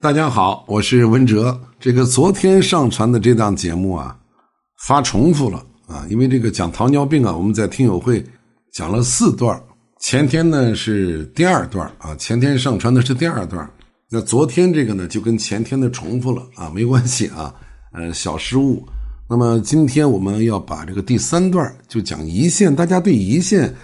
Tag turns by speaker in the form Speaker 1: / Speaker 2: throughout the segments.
Speaker 1: 大家好，我是文哲。这个昨天上传的这档节目啊，发重复了啊，因为这个讲糖尿病啊，我们在听友会讲了四段，前天呢是第二段啊，前天上传的是第二段，那昨天这个呢就跟前天的重复了啊，没关系啊，呃，小失误。那么今天我们要把这个第三段就讲胰腺，大家对胰腺，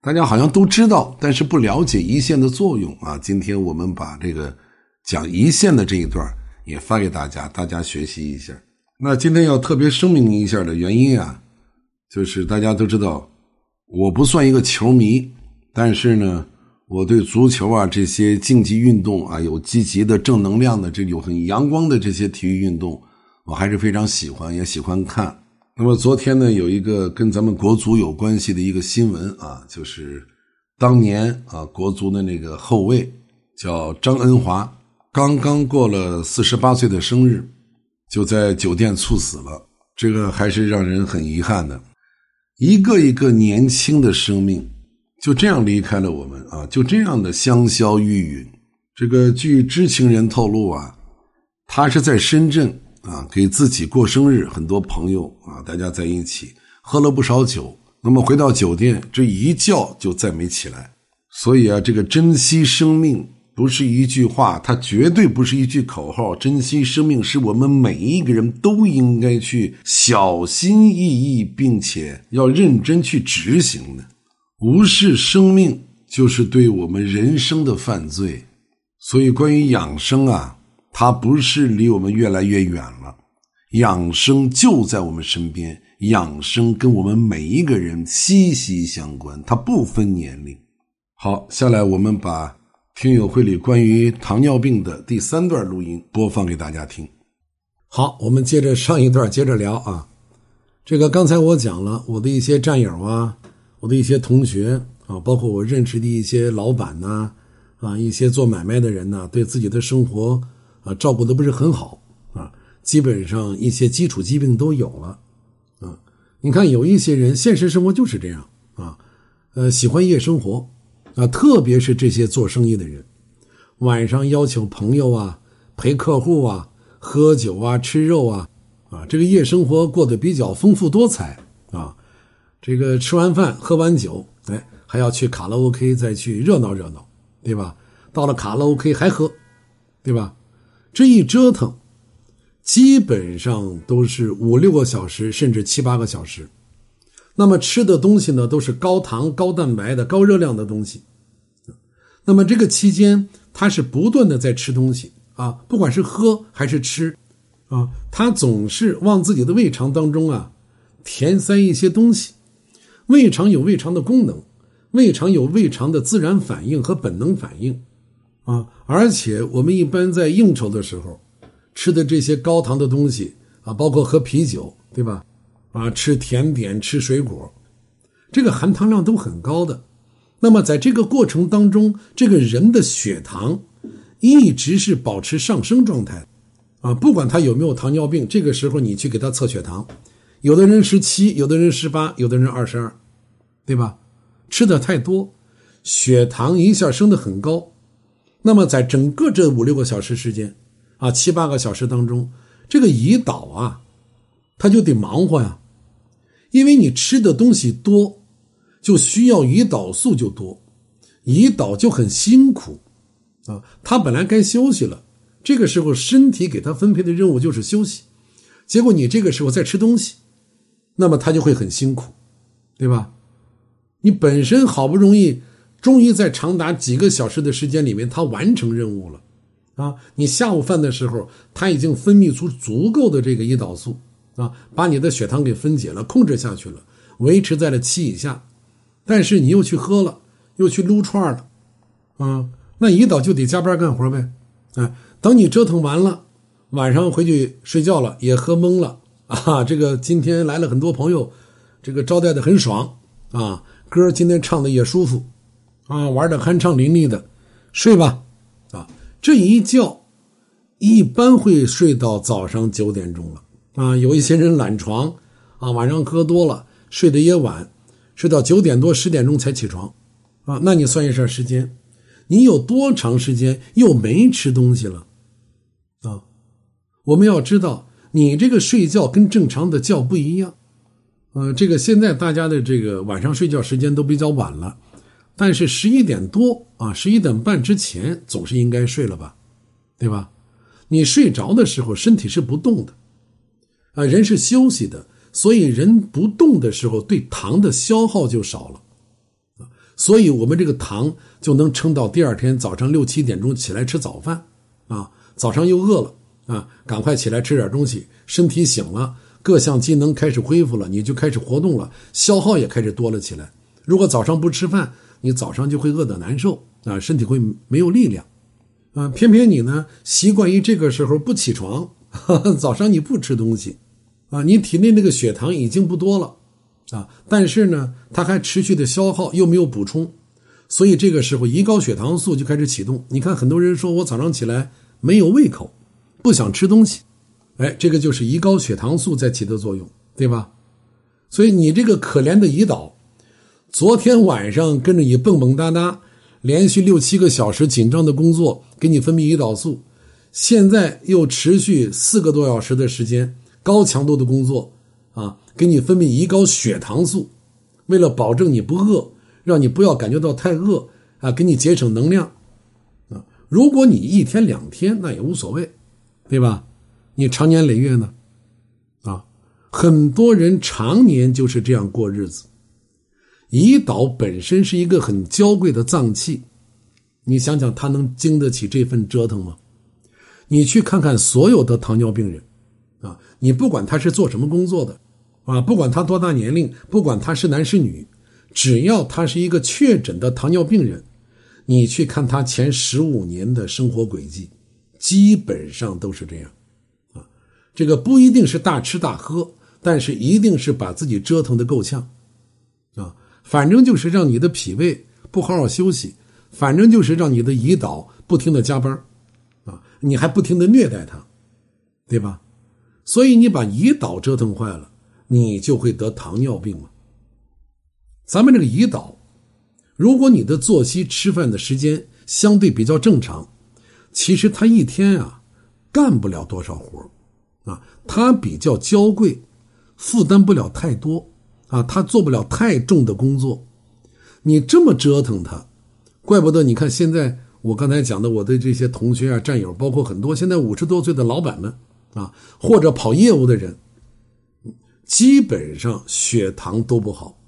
Speaker 1: 大家好像都知道，但是不了解胰腺的作用啊。今天我们把这个。讲胰腺的这一段也发给大家，大家学习一下。那今天要特别声明一下的原因啊，就是大家都知道，我不算一个球迷，但是呢，我对足球啊这些竞技运动啊有积极的正能量的这有很阳光的这些体育运动，我还是非常喜欢，也喜欢看。那么昨天呢，有一个跟咱们国足有关系的一个新闻啊，就是当年啊国足的那个后卫叫张恩华。刚刚过了四十八岁的生日，就在酒店猝死了。这个还是让人很遗憾的。一个一个年轻的生命就这样离开了我们啊！就这样的香消玉殒。这个据知情人透露啊，他是在深圳啊给自己过生日，很多朋友啊大家在一起喝了不少酒。那么回到酒店，这一觉就再没起来。所以啊，这个珍惜生命。不是一句话，它绝对不是一句口号。珍惜生命是我们每一个人都应该去小心翼翼，并且要认真去执行的。无视生命就是对我们人生的犯罪。所以，关于养生啊，它不是离我们越来越远了，养生就在我们身边。养生跟我们每一个人息息相关，它不分年龄。好，下来我们把。听友会里关于糖尿病的第三段录音播放给大家听。好，我们接着上一段接着聊啊。这个刚才我讲了我的一些战友啊，我的一些同学啊，包括我认识的一些老板呐，啊，一些做买卖的人呐，对自己的生活啊照顾的不是很好啊，基本上一些基础疾病都有了啊。你看有一些人现实生活就是这样啊，呃，喜欢夜生活。啊，特别是这些做生意的人，晚上邀请朋友啊，陪客户啊，喝酒啊，吃肉啊，啊，这个夜生活过得比较丰富多彩啊。这个吃完饭喝完酒，哎，还要去卡拉 OK 再去热闹热闹，对吧？到了卡拉 OK 还喝，对吧？这一折腾，基本上都是五六个小时，甚至七八个小时。那么吃的东西呢，都是高糖、高蛋白的、高热量的东西。那么这个期间，他是不断的在吃东西啊，不管是喝还是吃，啊，他总是往自己的胃肠当中啊填塞一些东西。胃肠有胃肠的功能，胃肠有胃肠的自然反应和本能反应，啊，而且我们一般在应酬的时候吃的这些高糖的东西啊，包括喝啤酒，对吧？啊，吃甜点、吃水果，这个含糖量都很高的。那么在这个过程当中，这个人的血糖一直是保持上升状态，啊，不管他有没有糖尿病，这个时候你去给他测血糖，有的人十七，有的人十八，有的人二十二，对吧？吃的太多，血糖一下升得很高。那么在整个这五六个小时时间，啊，七八个小时当中，这个胰岛啊，他就得忙活呀。因为你吃的东西多，就需要胰岛素就多，胰岛就很辛苦，啊，他本来该休息了，这个时候身体给他分配的任务就是休息，结果你这个时候在吃东西，那么他就会很辛苦，对吧？你本身好不容易，终于在长达几个小时的时间里面，他完成任务了，啊，你下午饭的时候，他已经分泌出足够的这个胰岛素。啊，把你的血糖给分解了，控制下去了，维持在了七以下，但是你又去喝了，又去撸串了，啊，那胰岛就得加班干活呗，哎，等你折腾完了，晚上回去睡觉了，也喝懵了啊，这个今天来了很多朋友，这个招待的很爽啊，歌今天唱的也舒服，啊，玩的酣畅淋漓的，睡吧，啊，这一觉一般会睡到早上九点钟了。啊，有一些人懒床，啊，晚上喝多了，睡得也晚，睡到九点多、十点钟才起床，啊，那你算一下时间，你有多长时间又没吃东西了？
Speaker 2: 啊我们要知道，你这个睡觉跟正常的觉不一样。呃，这个现在大家的这个晚上睡觉时间都比较晚了，但是十一点多啊，十一点半之前总是应该睡了吧，对吧？你睡着的时候，身体是不动的，啊，人是休息的，所以人不动的时候，对糖的消耗就少了，所以我们这个糖就能撑到第二天早上六七点钟起来吃早饭，啊，早上又饿了，啊，赶快起来吃点东西，身体醒了。各项机能开始恢复了，你就开始活动了，消耗也开始多了起来。如果早上不吃饭，你早上就会饿得难受啊，身体会没有力量啊。偏偏你呢，习惯于这个时候不起床，早上你不吃东西啊，你体内那个血糖已经不多了啊，但是呢，它还持续的消耗，又没有补充，所以这个时候胰高血糖素就开始启动。你看，很多人说我早上起来没有胃口，不想吃东西。哎，这个就是胰高血糖素在起的作用，对吧？所以你这个可怜的胰岛，昨天晚上跟着你蹦蹦哒哒，连续六七个小时紧张的工作，给你分泌胰岛素，现在又持续四个多小时的时间，高强度的工作啊，给你分泌胰高血糖素，为了保证你不饿，让你不要感觉到太饿啊，给你节省能量啊。如果你一天两天那也无所谓，对吧？你长年累月呢，啊，很多人常年就是这样过日子。胰岛本身是一个很娇贵的脏器，你想想，它能经得起这份折腾吗？你去看看所有的糖尿病人，你不管他是做什么工作的，啊，不管他多大年龄，不管他是男是女，只要他是一个确诊的糖尿病人，你去看他前十五年的生活轨迹，基本上都是这样。啊这个不一定是大吃大喝，但是一定是把自己折腾的够呛，啊，反正就是让你的脾胃不好好休息，反正就是让你的胰岛不停的加班，啊，你还不停的虐待他，对吧？所以你把胰岛折腾坏了，你就会得糖尿病了。咱们这个胰岛，如果你的作息吃饭的时间相对比较正常，其实他一天啊干不了多少活啊，他比较娇贵，负担不了太多，啊，他做不了太重的工作。你这么折腾他，怪不得你看现在我刚才讲的我的这些同学啊、战友，包括很多现在五十多岁的老板们啊，或者跑业务的人，基本上血糖都不好，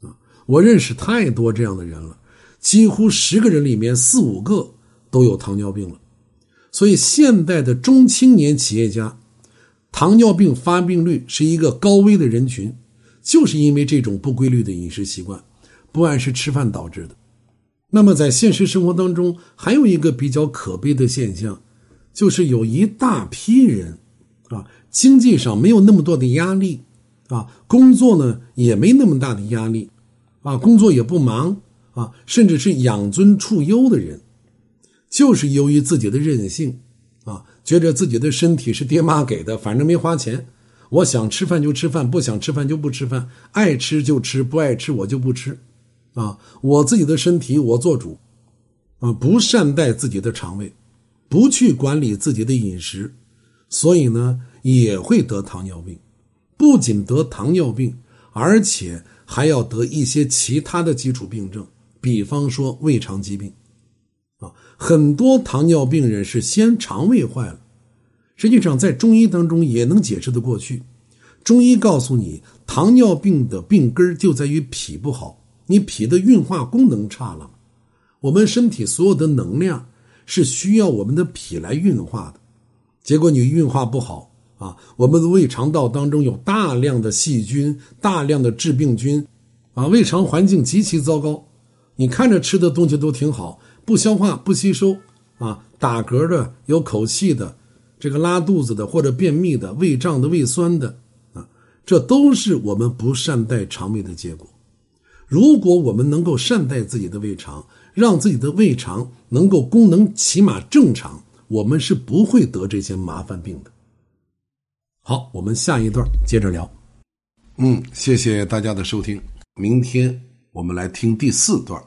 Speaker 2: 啊，我认识太多这样的人了，几乎十个人里面四五个都有糖尿病了。所以现代的中青年企业家。糖尿病发病率是一个高危的人群，就是因为这种不规律的饮食习惯、不按时吃饭导致的。那么，在现实生活当中，还有一个比较可悲的现象，就是有一大批人，啊，经济上没有那么多的压力，啊，工作呢也没那么大的压力，啊，工作也不忙，啊，甚至是养尊处优的人，就是由于自己的任性。啊，觉着自己的身体是爹妈给的，反正没花钱，我想吃饭就吃饭，不想吃饭就不吃饭，爱吃就吃，不爱吃我就不吃，啊，我自己的身体我做主，啊，不善待自己的肠胃，不去管理自己的饮食，所以呢也会得糖尿病，不仅得糖尿病，而且还要得一些其他的基础病症，比方说胃肠疾病。啊，很多糖尿病人是先肠胃坏了，实际上在中医当中也能解释的过去。中医告诉你，糖尿病的病根就在于脾不好，你脾的运化功能差了。我们身体所有的能量是需要我们的脾来运化的，结果你运化不好啊，我们的胃肠道当中有大量的细菌、大量的致病菌，啊，胃肠环境极其糟糕。你看着吃的东西都挺好。不消化、不吸收，啊，打嗝的、有口气的，这个拉肚子的或者便秘的、胃胀的、胃酸的，啊，这都是我们不善待肠胃的结果。如果我们能够善待自己的胃肠，让自己的胃肠能够功能起码正常，我们是不会得这些麻烦病的。好，我们下一段接着聊。
Speaker 1: 嗯，谢谢大家的收听，明天我们来听第四段。